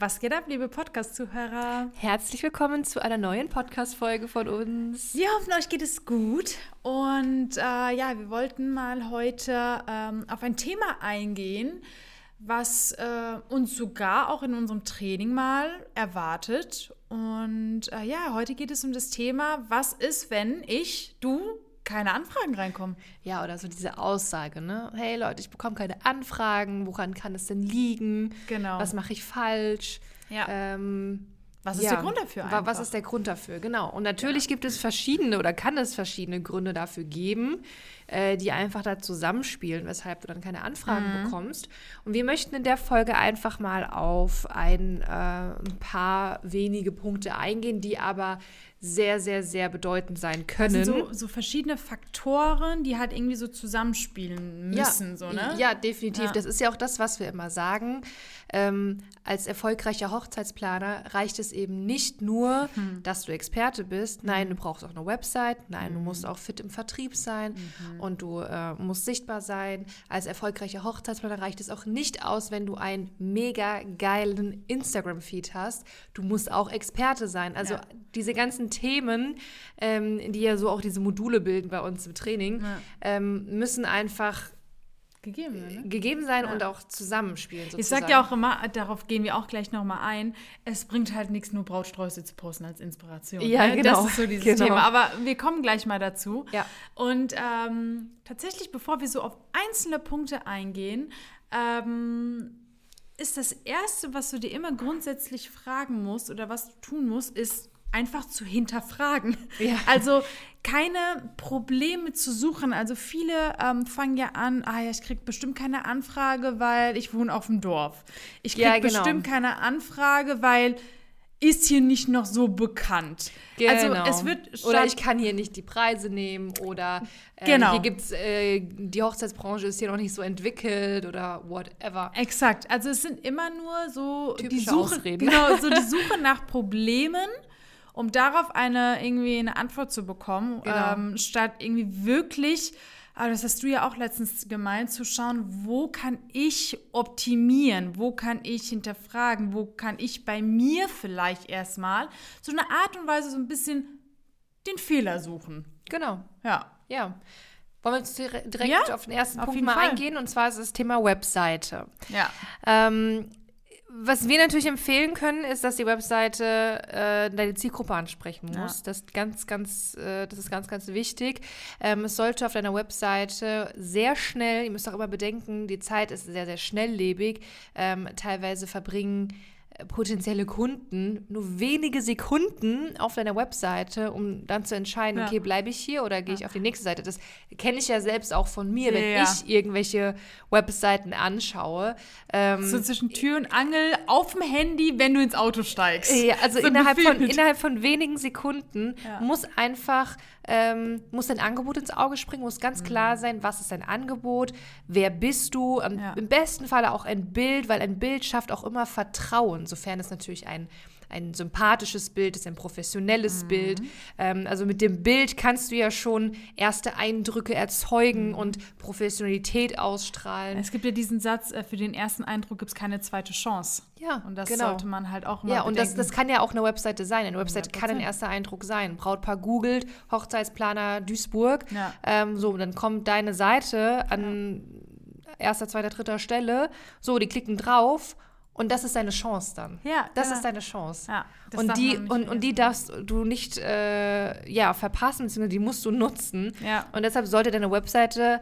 Was geht ab, liebe Podcast-Zuhörer? Herzlich willkommen zu einer neuen Podcast-Folge von uns. Wir hoffen, euch geht es gut. Und äh, ja, wir wollten mal heute ähm, auf ein Thema eingehen, was äh, uns sogar auch in unserem Training mal erwartet. Und äh, ja, heute geht es um das Thema, was ist, wenn ich, du, keine Anfragen reinkommen. Ja, oder so diese Aussage, ne? Hey Leute, ich bekomme keine Anfragen. Woran kann es denn liegen? Genau. Was mache ich falsch? Ja. Ähm, was ist ja, der Grund dafür? Einfach? Was ist der Grund dafür? Genau. Und natürlich gibt es verschiedene oder kann es verschiedene Gründe dafür geben, äh, die einfach da zusammenspielen, weshalb du dann keine Anfragen bekommst. Und wir möchten in der Folge einfach mal auf ein, äh, ein paar wenige Punkte eingehen, die aber sehr, sehr, sehr bedeutend sein können. so, so verschiedene Faktoren, die halt irgendwie so zusammenspielen müssen, ja, so, ne? Ja, definitiv. Ja. Das ist ja auch das, was wir immer sagen. Ähm, als erfolgreicher Hochzeitsplaner reicht es eben nicht nur, Hm. dass du Experte bist. Nein, du brauchst auch eine Website. Nein, du musst auch fit im Vertrieb sein Mhm. Und du äh, musst sichtbar sein. Als erfolgreicher Hochzeitsplaner reicht es auch nicht aus, wenn du einen mega geilen Instagram-Feed hast. Du musst auch Experte sein. Also Ja. diese ganzen Themen, ähm, die ja so auch diese Module bilden bei uns im Training, Ja. ähm, müssen einfach Gegeben, ne? gegeben sein Ja. und auch zusammenspielen. Sozusagen. Ich sag ja auch immer, darauf gehen wir auch gleich nochmal ein, es bringt halt nichts, nur Brautsträuße zu posten als Inspiration. Ja, ne? genau. Das ist so dieses Genau. Thema. Aber wir kommen gleich mal dazu. Ja. Und ähm, tatsächlich, bevor wir so auf einzelne Punkte eingehen, ähm, ist das Erste, was du dir immer grundsätzlich fragen musst oder was du tun musst, ist einfach zu hinterfragen. Ja. Also keine Probleme zu suchen. Also viele ähm, fangen ja an, ah ja, ich krieg bestimmt keine Anfrage, weil ich wohne auf dem Dorf. Ich krieg Ja, genau. bestimmt keine Anfrage, weil ist hier nicht noch so bekannt. Also Genau. es wird oder ich kann hier nicht die Preise nehmen oder äh, Genau. hier gibt's äh, die Hochzeitsbranche ist hier noch nicht so entwickelt oder whatever. Exakt. Also es sind immer nur so die Typische Suche, Ausreden. genau, so die Suche nach Problemen, um darauf eine irgendwie eine Antwort zu bekommen, Genau. ähm, statt irgendwie wirklich, aber das hast du ja auch letztens gemeint, zu schauen, wo kann ich optimieren, wo kann ich hinterfragen, wo kann ich bei mir vielleicht erstmal so eine Art und Weise so ein bisschen den Fehler suchen. Genau. Ja. Ja. Wollen wir jetzt dire- direkt Ja, auf den ersten auf Punkt mal Fall. eingehen und zwar ist das Thema Webseite. Ja. Ähm, was wir natürlich empfehlen können, ist, dass die Webseite äh, deine Zielgruppe ansprechen Ja. muss. Das ist ganz, ganz, äh, das ist ganz, ganz wichtig. Ähm, es sollte auf deiner Webseite sehr schnell, ihr müsst auch immer bedenken, die Zeit ist sehr, sehr schnelllebig. Ähm, teilweise verbringen potenzielle Kunden nur wenige Sekunden auf deiner Webseite, um dann zu entscheiden, Ja. okay, bleibe ich hier oder gehe ich auf die nächste Seite. Das kenne ich ja selbst auch von mir, wenn Ja. ich irgendwelche Webseiten anschaue. Ähm, So zwischen Tür und Angel auf dem Handy, wenn du ins Auto steigst. ja, also So innerhalb, von, innerhalb von wenigen Sekunden muss einfach, ähm, muss dein Angebot ins Auge springen, muss ganz klar sein, was ist dein Angebot, wer bist du, am, Ja. im besten Falle auch ein Bild, weil ein Bild schafft auch immer Vertrauen, sofern es natürlich ein ein sympathisches Bild ist, ein professionelles Mhm. Bild. Ähm, also mit dem Bild kannst du ja schon erste Eindrücke erzeugen Mhm. und Professionalität ausstrahlen. Es gibt ja diesen Satz, äh, für den ersten Eindruck gibt es keine zweite Chance. Ja, Und das genau. sollte man halt auch immer Ja, und das, das kann ja auch eine Webseite sein. Eine Webseite kann ein 100%. erster Eindruck sein. Brautpaar googelt, Hochzeitsplaner Duisburg. Ja. Ähm, so, dann kommt deine Seite an erster, zweiter, dritter Stelle. So, die klicken drauf und das ist deine Chance dann. Ja, Das ja. ist deine Chance. Ja, und die, und, und die darfst du nicht äh, ja, verpassen, beziehungsweise die musst du nutzen. Ja. Und deshalb sollte deine Webseite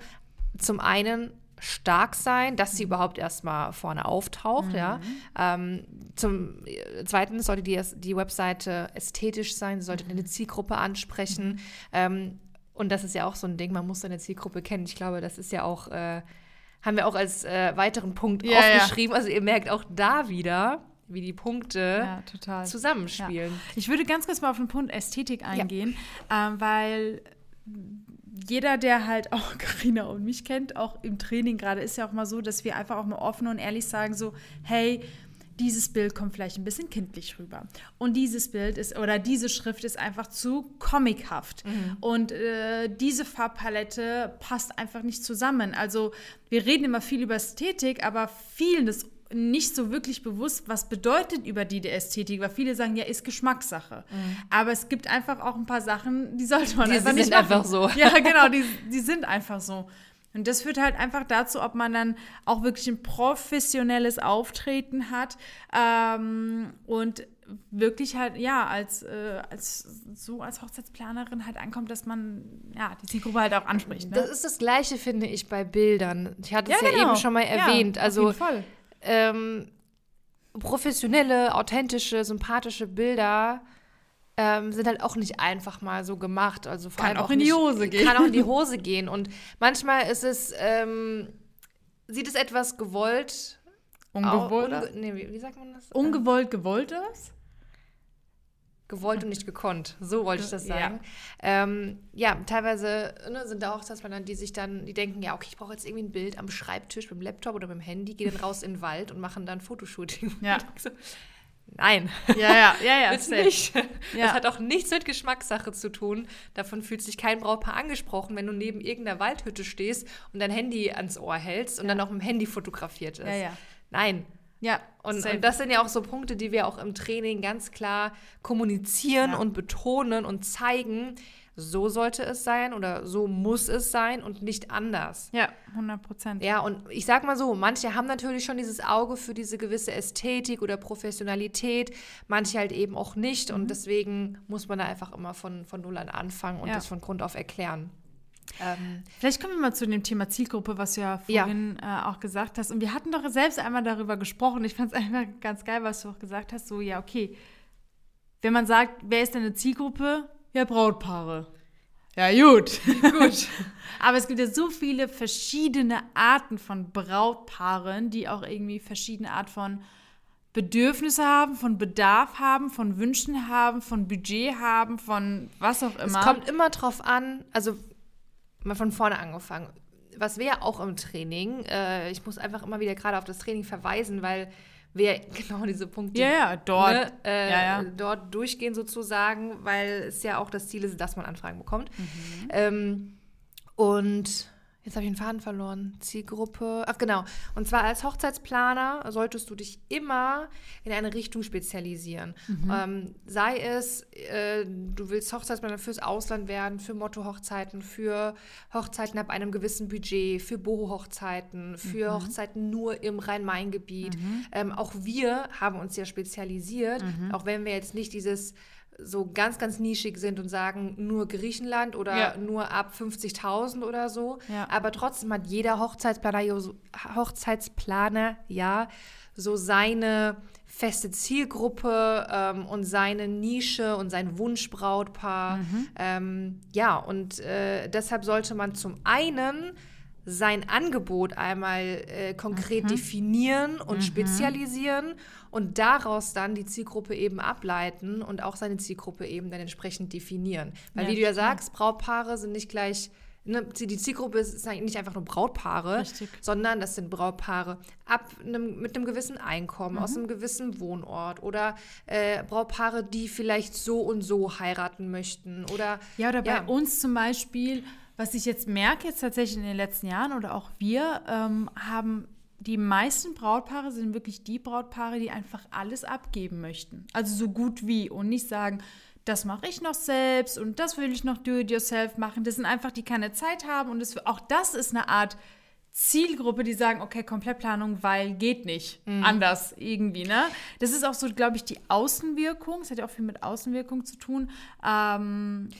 zum einen stark sein, dass sie überhaupt erstmal vorne auftaucht, ja. Ähm, zum äh, zweiten sollte die, die Webseite ästhetisch sein, sie sollte eine Zielgruppe ansprechen. Ähm, und das ist ja auch so ein Ding, man muss seine Zielgruppe kennen. Ich glaube, das ist ja auch, äh, haben wir auch als äh, weiteren Punkt Ja, ja. aufgeschrieben. Also ihr merkt auch da wieder, wie die Punkte Ja, total. zusammenspielen. Ich würde ganz kurz mal auf den Punkt Ästhetik eingehen, ähm, weil jeder, der halt auch Karina und mich kennt, auch im Training gerade, ist ja auch mal so, dass wir einfach auch mal offen und ehrlich sagen, so, hey, dieses Bild kommt vielleicht ein bisschen kindlich rüber. Und dieses Bild ist, oder diese Schrift ist einfach zu comichaft. Und äh, diese Farbpalette passt einfach nicht zusammen. Also wir reden immer viel über Ästhetik, aber vieles nicht so wirklich bewusst, was bedeutet über die Ästhetik, weil viele sagen, ja, ist Geschmackssache. Mhm. Aber es gibt einfach auch ein paar Sachen, die sollte man die einfach sind nicht machen. einfach so. Ja, genau, die, die sind einfach so. Und das führt halt einfach dazu, ob man dann auch wirklich ein professionelles Auftreten hat ähm, und wirklich halt, ja, als, äh, als so als Hochzeitsplanerin halt ankommt, dass man ja die Zielgruppe halt auch anspricht. Ne? Das ist das Gleiche, finde ich, bei Bildern. Ich hatte es Ja, ja, genau. eben schon mal erwähnt. Ja, also ähm, professionelle, authentische, sympathische Bilder ähm, sind halt auch nicht einfach mal so gemacht. Also vor Kann allem auch in die nicht, Hose gehen. Kann auch in die Hose gehen. Und manchmal ist es, ähm, sieht es etwas gewollt. Ungewollt, unge nee, wie, wie sagt man das? ungewollt gewolltes? gewollt und nicht gekonnt. So wollte ich das sagen. Ja, ähm, ja teilweise ne, sind da auch Hochzeitsplaner, die sich dann, die denken, ja, okay, ich brauche jetzt irgendwie ein Bild am Schreibtisch mit dem Laptop oder mit dem Handy, gehen dann raus in den Wald und machen dann Fotoshooting. Ja. Nein, Ja, ja, ja, ja. willst nicht. Ja. Das hat auch nichts mit Geschmackssache zu tun. Davon fühlt sich kein Brautpaar angesprochen, wenn du neben irgendeiner Waldhütte stehst und dein Handy ans Ohr hältst und dann auch mit dem Handy fotografiert ist. Ja, ja. Nein, Ja, und, und das sind ja auch so Punkte, die wir auch im Training ganz klar kommunizieren Ja. und betonen und zeigen. So sollte es sein oder so muss es sein und nicht anders. ja, 100 Prozent. Ja, und ich sag mal so, manche haben natürlich schon dieses Auge für diese gewisse Ästhetik oder Professionalität, manche halt eben auch nicht. Und deswegen muss man da einfach immer von, von Null an anfangen und Ja. das von Grund auf erklären. Ähm, Vielleicht kommen wir mal zu dem Thema Zielgruppe, was du ja Ja. vorhin äh, auch gesagt hast. Und wir hatten doch selbst einmal darüber gesprochen. Ich fand es einfach ganz geil, was du auch gesagt hast. So, ja, okay. Wenn man sagt, wer ist denn eine Zielgruppe? Ja, Brautpaare. Ja, gut. gut. Aber es gibt ja so viele verschiedene Arten von Brautpaaren, die auch irgendwie verschiedene Art von Bedürfnisse haben, von Bedarf haben, von Wünschen haben, von Budget haben, von was auch immer. Es kommt immer drauf an, also mal von vorne angefangen. Was wir ja auch im Training, äh, ich muss einfach immer wieder gerade auf das Training verweisen, weil wir genau diese Punkte ja, ja, dort. ne, äh, ja, dort durchgehen sozusagen, weil es ja auch das Ziel ist, dass man Anfragen bekommt. Mhm. Ähm, und jetzt habe ich den Faden verloren. Zielgruppe. Ach genau. Und zwar als Hochzeitsplaner solltest du dich immer in eine Richtung spezialisieren. Mhm. Ähm, sei es, äh, du willst Hochzeitsplaner fürs Ausland werden, für Motto-Hochzeiten, für Hochzeiten ab einem gewissen Budget, für Boho-Hochzeiten, für Mhm. Hochzeiten nur im Rhein-Main-Gebiet. Ähm, auch wir haben uns ja spezialisiert, Mhm. auch wenn wir jetzt nicht dieses so ganz, ganz nischig sind und sagen, nur Griechenland oder Ja. nur ab 50.000 oder so. Ja. Aber trotzdem hat jeder Hochzeitsplaner, Hochzeitsplaner ja so seine feste Zielgruppe ähm, und seine Nische und sein Wunschbrautpaar. Mhm. Ähm, ja, und äh, deshalb sollte man zum einen sein Angebot einmal äh, konkret Mhm. definieren und spezialisieren und daraus dann die Zielgruppe eben ableiten und auch seine Zielgruppe eben dann entsprechend definieren. Weil Ja, wie du ja sagst, Brautpaare sind nicht gleich, ne, die Zielgruppe ist, nicht einfach nur Brautpaare, Richtig. sondern das sind Brautpaare ab einem, mit einem gewissen Einkommen, aus Mhm. einem gewissen Wohnort oder äh, Brautpaare, die vielleicht so und so heiraten möchten oder Ja, oder bei Ja. uns zum Beispiel, was ich jetzt merke, jetzt tatsächlich in den letzten Jahren oder auch wir, ähm, haben die meisten Brautpaare sind wirklich die Brautpaare, die einfach alles abgeben möchten. Also so gut wie und nicht sagen, das mache ich noch selbst und das will ich noch do-it-yourself machen. Das sind einfach, die keine Zeit haben und das, auch das ist eine Art Zielgruppe, die sagen, okay, Komplettplanung, weil geht nicht anders irgendwie, ne? Das ist auch so, glaube ich, die Außenwirkung. Es hat ja auch viel mit Außenwirkung zu tun. Ähm,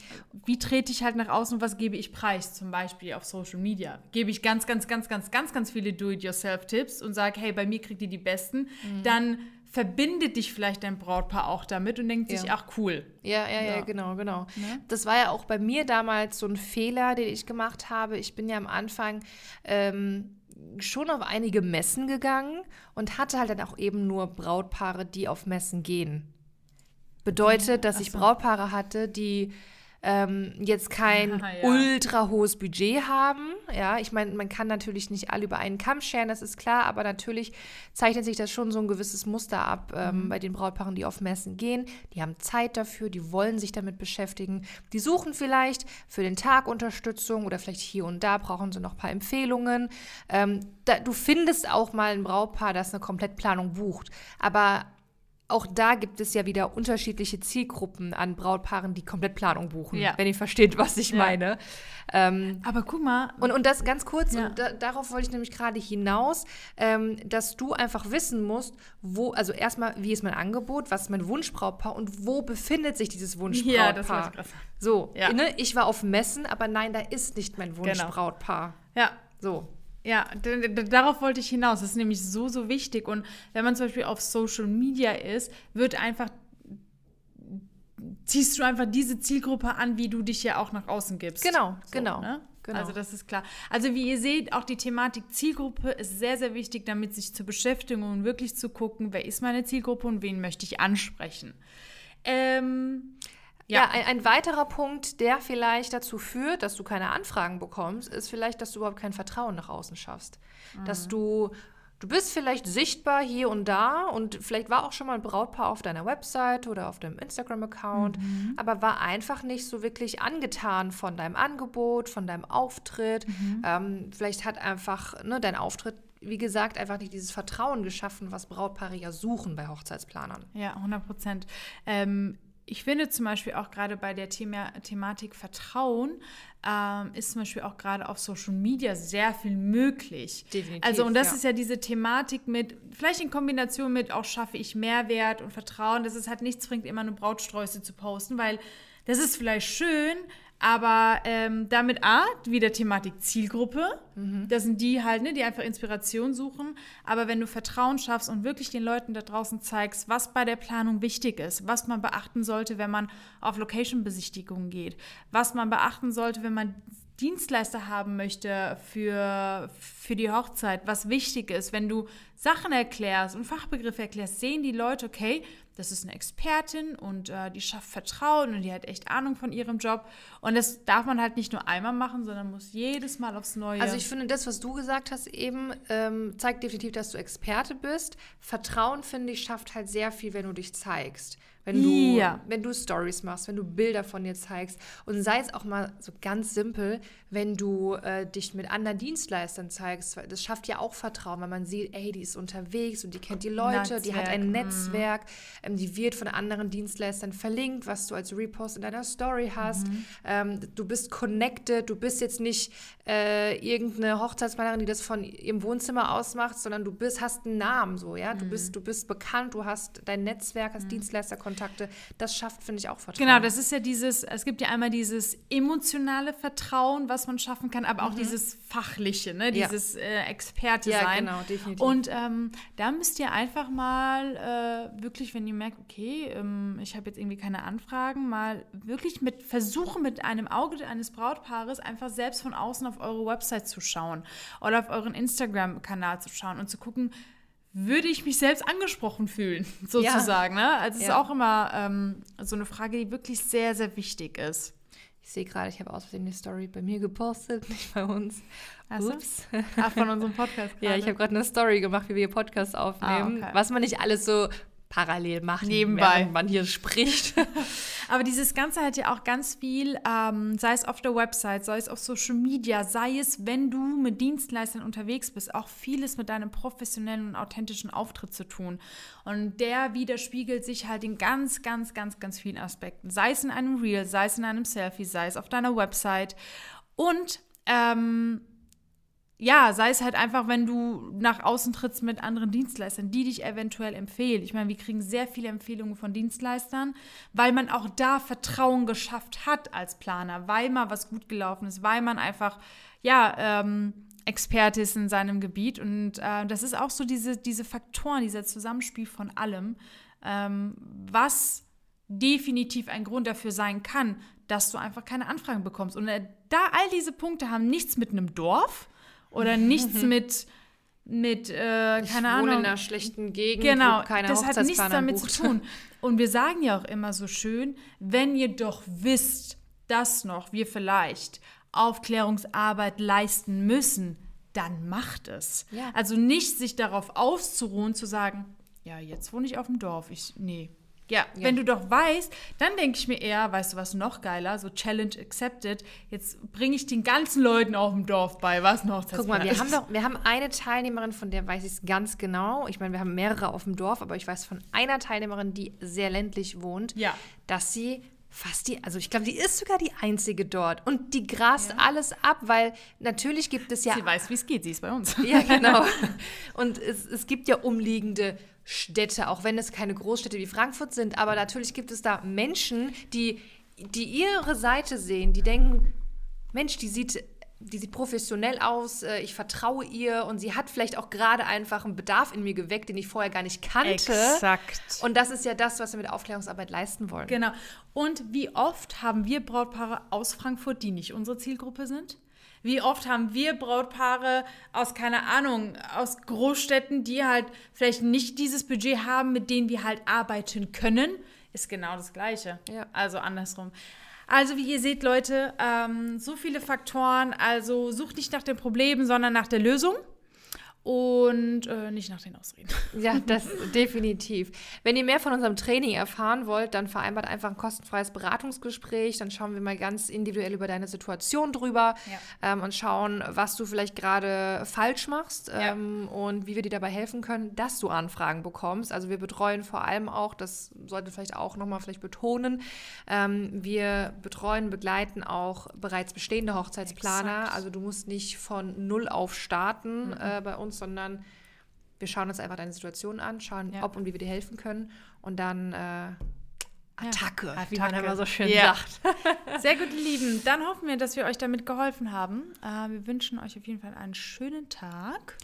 wie trete ich halt nach außen und was gebe ich preis? Zum Beispiel auf Social Media. Gebe ich ganz, ganz, ganz, ganz, ganz, ganz viele Do-it-yourself-Tipps und sage, hey, bei mir kriegt ihr die besten. Dann verbindet dich vielleicht dein Brautpaar auch damit und denkt sich, Ja. ach cool. Ja, ja, ja, Ja. genau, genau. Ne? Das war ja auch bei mir damals so ein Fehler, den ich gemacht habe. Ich bin ja am Anfang ähm, schon auf einige Messen gegangen und hatte halt dann auch eben nur Brautpaare, die auf Messen gehen. Bedeutet, dass ich Ach so. Brautpaare hatte, die ähm, jetzt kein ja. ultra hohes Budget haben. Ja, ich meine, man kann natürlich nicht alle über einen Kamm scheren, das ist klar, aber natürlich zeichnet sich das schon so ein gewisses Muster ab ähm, mhm. bei den Brautpaaren, die auf Messen gehen. Die haben Zeit dafür, die wollen sich damit beschäftigen. Die suchen vielleicht für den Tag Unterstützung oder vielleicht hier und da brauchen sie noch ein paar Empfehlungen. Ähm, da, du findest auch mal ein Brautpaar, das eine Komplettplanung bucht, aber auch da gibt es ja wieder unterschiedliche Zielgruppen an Brautpaaren, die komplett Planung buchen, ja. wenn ihr versteht, was ich ja. meine. Ähm, Aber guck mal. Und, und das ganz kurz, ja. da, darauf wollte ich nämlich gerade hinaus, ähm, dass du einfach wissen musst, wo, also erstmal, wie ist mein Angebot, was ist mein Wunschbrautpaar und wo befindet sich dieses Wunschbrautpaar? Ja, das war krass. So, ne? ich war auf Messen, aber nein, da ist nicht mein genau. Wunschbrautpaar. Genau. Ja. So. Ja, darauf wollte ich hinaus. Das ist nämlich so, so wichtig. Und wenn man zum Beispiel auf Social Media ist, wird einfach, ziehst du einfach diese Zielgruppe an, wie du dich ja auch nach außen gibst. Genau, so, genau. Ne? Genau. Also das ist klar. Also wie ihr seht, auch die Thematik Zielgruppe ist sehr, sehr wichtig, damit sich zu beschäftigen und wirklich zu gucken, wer ist meine Zielgruppe und wen möchte ich ansprechen. Ähm, ja, ja ein, ein, weiterer Punkt, der vielleicht dazu führt, dass du keine Anfragen bekommst, ist vielleicht, dass du überhaupt kein Vertrauen nach außen schaffst. Mhm. Dass du, du bist vielleicht sichtbar hier und da und vielleicht war auch schon mal ein Brautpaar auf deiner Website oder auf deinem Instagram-Account, mhm. aber war einfach nicht so wirklich angetan von deinem Angebot, von deinem Auftritt. Mhm. Ähm, vielleicht hat einfach ne, dein Auftritt wie gesagt, einfach nicht dieses Vertrauen geschaffen, was Brautpaare ja suchen bei Hochzeitsplanern. Ja, 100 Prozent. Ähm, ich finde zum Beispiel auch gerade bei der Thema, Thematik Vertrauen ähm, ist zum Beispiel auch gerade auf Social Media sehr viel möglich. Definitiv. Also, und das ja. ist ja diese Thematik mit, vielleicht in Kombination mit auch schaffe ich Mehrwert und Vertrauen, dass es halt nichts bringt, immer nur Brautsträuße zu posten, weil das ist vielleicht schön, aber ähm, damit A, wieder Thematik Zielgruppe. Mhm. Das sind die halt, ne, die einfach Inspiration suchen. Aber wenn du Vertrauen schaffst und wirklich den Leuten da draußen zeigst, was bei der Planung wichtig ist, was man beachten sollte, wenn man auf Location-Besichtigungen geht, was man beachten sollte, wenn man Dienstleister haben möchte für, für die Hochzeit, was wichtig ist, wenn du Sachen erklärst und Fachbegriffe erklärst, sehen die Leute, okay, das ist eine Expertin und äh, die schafft Vertrauen und die hat echt Ahnung von ihrem Job. Und das darf man halt nicht nur einmal machen, sondern muss jedes Mal aufs Neue. Also ich finde, das, was du gesagt hast eben, ähm, zeigt definitiv, dass du Experte bist. Vertrauen, finde ich, schafft halt sehr viel, wenn du dich zeigst wenn du, ja. wenn du Stories machst, wenn du Bilder von dir zeigst und sei es auch mal so ganz simpel, wenn du äh, dich mit anderen Dienstleistern zeigst, das schafft ja auch Vertrauen, weil man sieht, ey, die ist unterwegs und die kennt die Leute, Netzwerk. die hat ein mhm. Netzwerk, ähm, die wird von anderen Dienstleistern verlinkt, was du als Repost in deiner Story hast. Mhm. Ähm, du bist connected, du bist jetzt nicht äh, irgendeine Hochzeitsplanerin, die das von ihrem Wohnzimmer aus macht, sondern du bist, hast einen Namen so, ja, du mhm. bist, du bist bekannt, du hast dein Netzwerk, hast mhm. Dienstleisterkontakte, das schafft, finde ich, auch Vertrauen. Genau, das ist ja dieses, es gibt ja einmal dieses emotionale Vertrauen, was man schaffen kann, aber auch mhm. dieses fachliche, ne, dieses ja. äh, Experte ja, sein. genau, definitiv. Und ähm, da müsst ihr einfach mal äh, wirklich, wenn ihr merkt, okay, ähm, ich habe jetzt irgendwie keine Anfragen, mal wirklich mit versuchen, mit einem Auge eines Brautpaares einfach selbst von außen auf eure Website zu schauen oder auf euren Instagram-Kanal zu schauen und zu gucken, würde ich mich selbst angesprochen fühlen, sozusagen. Ja. Ne? Also es ja. ist auch immer ähm, so eine Frage, die wirklich sehr, sehr wichtig ist. Ich sehe gerade, ich habe aus Versehen eine Story bei mir gepostet, nicht bei uns. Also? Ups. Ach, von unserem Podcast. ja, ich habe gerade eine Story gemacht, wie wir Podcasts aufnehmen. Ah, okay. Was man nicht alles so parallel machen, nebenbei, während man hier spricht. Aber dieses Ganze hat ja auch ganz viel, ähm, sei es auf der Website, sei es auf Social Media, sei es, wenn du mit Dienstleistern unterwegs bist, auch vieles mit deinem professionellen und authentischen Auftritt zu tun. Und der widerspiegelt sich halt in ganz, ganz, ganz, ganz vielen Aspekten. Sei es in einem Reel, sei es in einem Selfie, sei es auf deiner Website. Und ähm, ja, sei es halt einfach, wenn du nach außen trittst mit anderen Dienstleistern, die dich eventuell empfehlen. Ich meine, wir kriegen sehr viele Empfehlungen von Dienstleistern, weil man auch da Vertrauen geschafft hat als Planer, weil mal was gut gelaufen ist, weil man einfach, ja, ähm, Experte ist in seinem Gebiet. Und äh, das ist auch so diese, diese Faktoren, dieser Zusammenspiel von allem, ähm, was definitiv ein Grund dafür sein kann, dass du einfach keine Anfragen bekommst. Und äh, da all diese Punkte haben nichts mit einem Dorf, oder nichts mit mit, äh, ich keine Ahnung. in einer schlechten Gegend, genau, keine das hat nichts damit bucht. zu tun. Und wir sagen ja auch immer so schön, wenn ihr doch wisst, dass noch wir vielleicht Aufklärungsarbeit leisten müssen, dann macht es. Ja. Also nicht sich darauf auszuruhen, zu sagen, ja, jetzt wohne ich auf dem Dorf. Ich, nee. Ja, Ja. wenn du doch weißt, dann denke ich mir eher, weißt du was noch geiler, so Challenge accepted, jetzt bringe ich den ganzen Leuten auf dem Dorf bei, was noch Guck mal, wir haben doch, wir haben eine Teilnehmerin, von der weiß ich es ganz genau. Ich meine, wir haben mehrere auf dem Dorf, aber ich weiß von einer Teilnehmerin, die sehr ländlich wohnt, Ja. dass sie fast die, also ich glaube, die ist sogar die einzige dort und die grast alles ab, weil natürlich gibt es ja Sie weiß, wie es geht, sie ist bei uns. Ja, genau. Und es, es gibt ja umliegende Städte, auch wenn es keine Großstädte wie Frankfurt sind, aber natürlich gibt es da Menschen, die, die ihre Seite sehen, die denken, Mensch, die sieht, die sieht professionell aus, äh, ich vertraue ihr und sie hat vielleicht auch gerade einfach einen Bedarf in mir geweckt, den ich vorher gar nicht kannte. Exakt. Und das ist ja das, was wir mit Aufklärungsarbeit leisten wollen. Genau. Und wie oft haben wir Brautpaare aus Frankfurt, die nicht unsere Zielgruppe sind? Wie oft haben wir Brautpaare aus, keine Ahnung, aus Großstädten, die halt vielleicht nicht dieses Budget haben, mit denen wir halt arbeiten können? Ist genau das Gleiche. Ja. Also andersrum. Also wie ihr seht, Leute, ähm, so viele Faktoren. Also sucht nicht nach den Problemen, sondern nach der Lösung. Und äh, nicht nach den Ausreden. Ja, das definitiv. Wenn ihr mehr von unserem Training erfahren wollt, dann vereinbart einfach ein kostenfreies Beratungsgespräch. Dann schauen wir mal ganz individuell über deine Situation drüber Ja. ähm, und schauen, was du vielleicht gerade falsch machst Ja. ähm, und wie wir dir dabei helfen können, dass du Anfragen bekommst. Also wir betreuen vor allem auch, das sollte vielleicht auch nochmal vielleicht betonen, ähm, wir betreuen, begleiten auch bereits bestehende Hochzeitsplaner. Exakt. Also du musst nicht von null auf starten äh, bei uns, sondern wir schauen uns einfach deine Situation an, schauen, Ja. ob und wie wir dir helfen können und dann äh, Attacke, Ja, wie man Attacke. immer so schön Ja. sagt. Sehr gut, ihr Lieben. Dann hoffen wir, dass wir euch damit geholfen haben. Äh, wir wünschen euch auf jeden Fall einen schönen Tag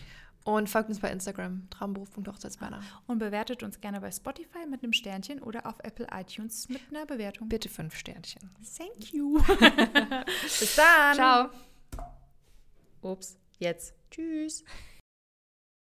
Und folgt uns bei Instagram, traumberuf.hochzeitsplaner. und bewertet uns gerne bei Spotify mit einem Sternchen oder auf Apple iTunes mit einer Bewertung. Bitte fünf Sternchen. Thank you. Bis dann. Ciao. Ups, jetzt. Tschüss.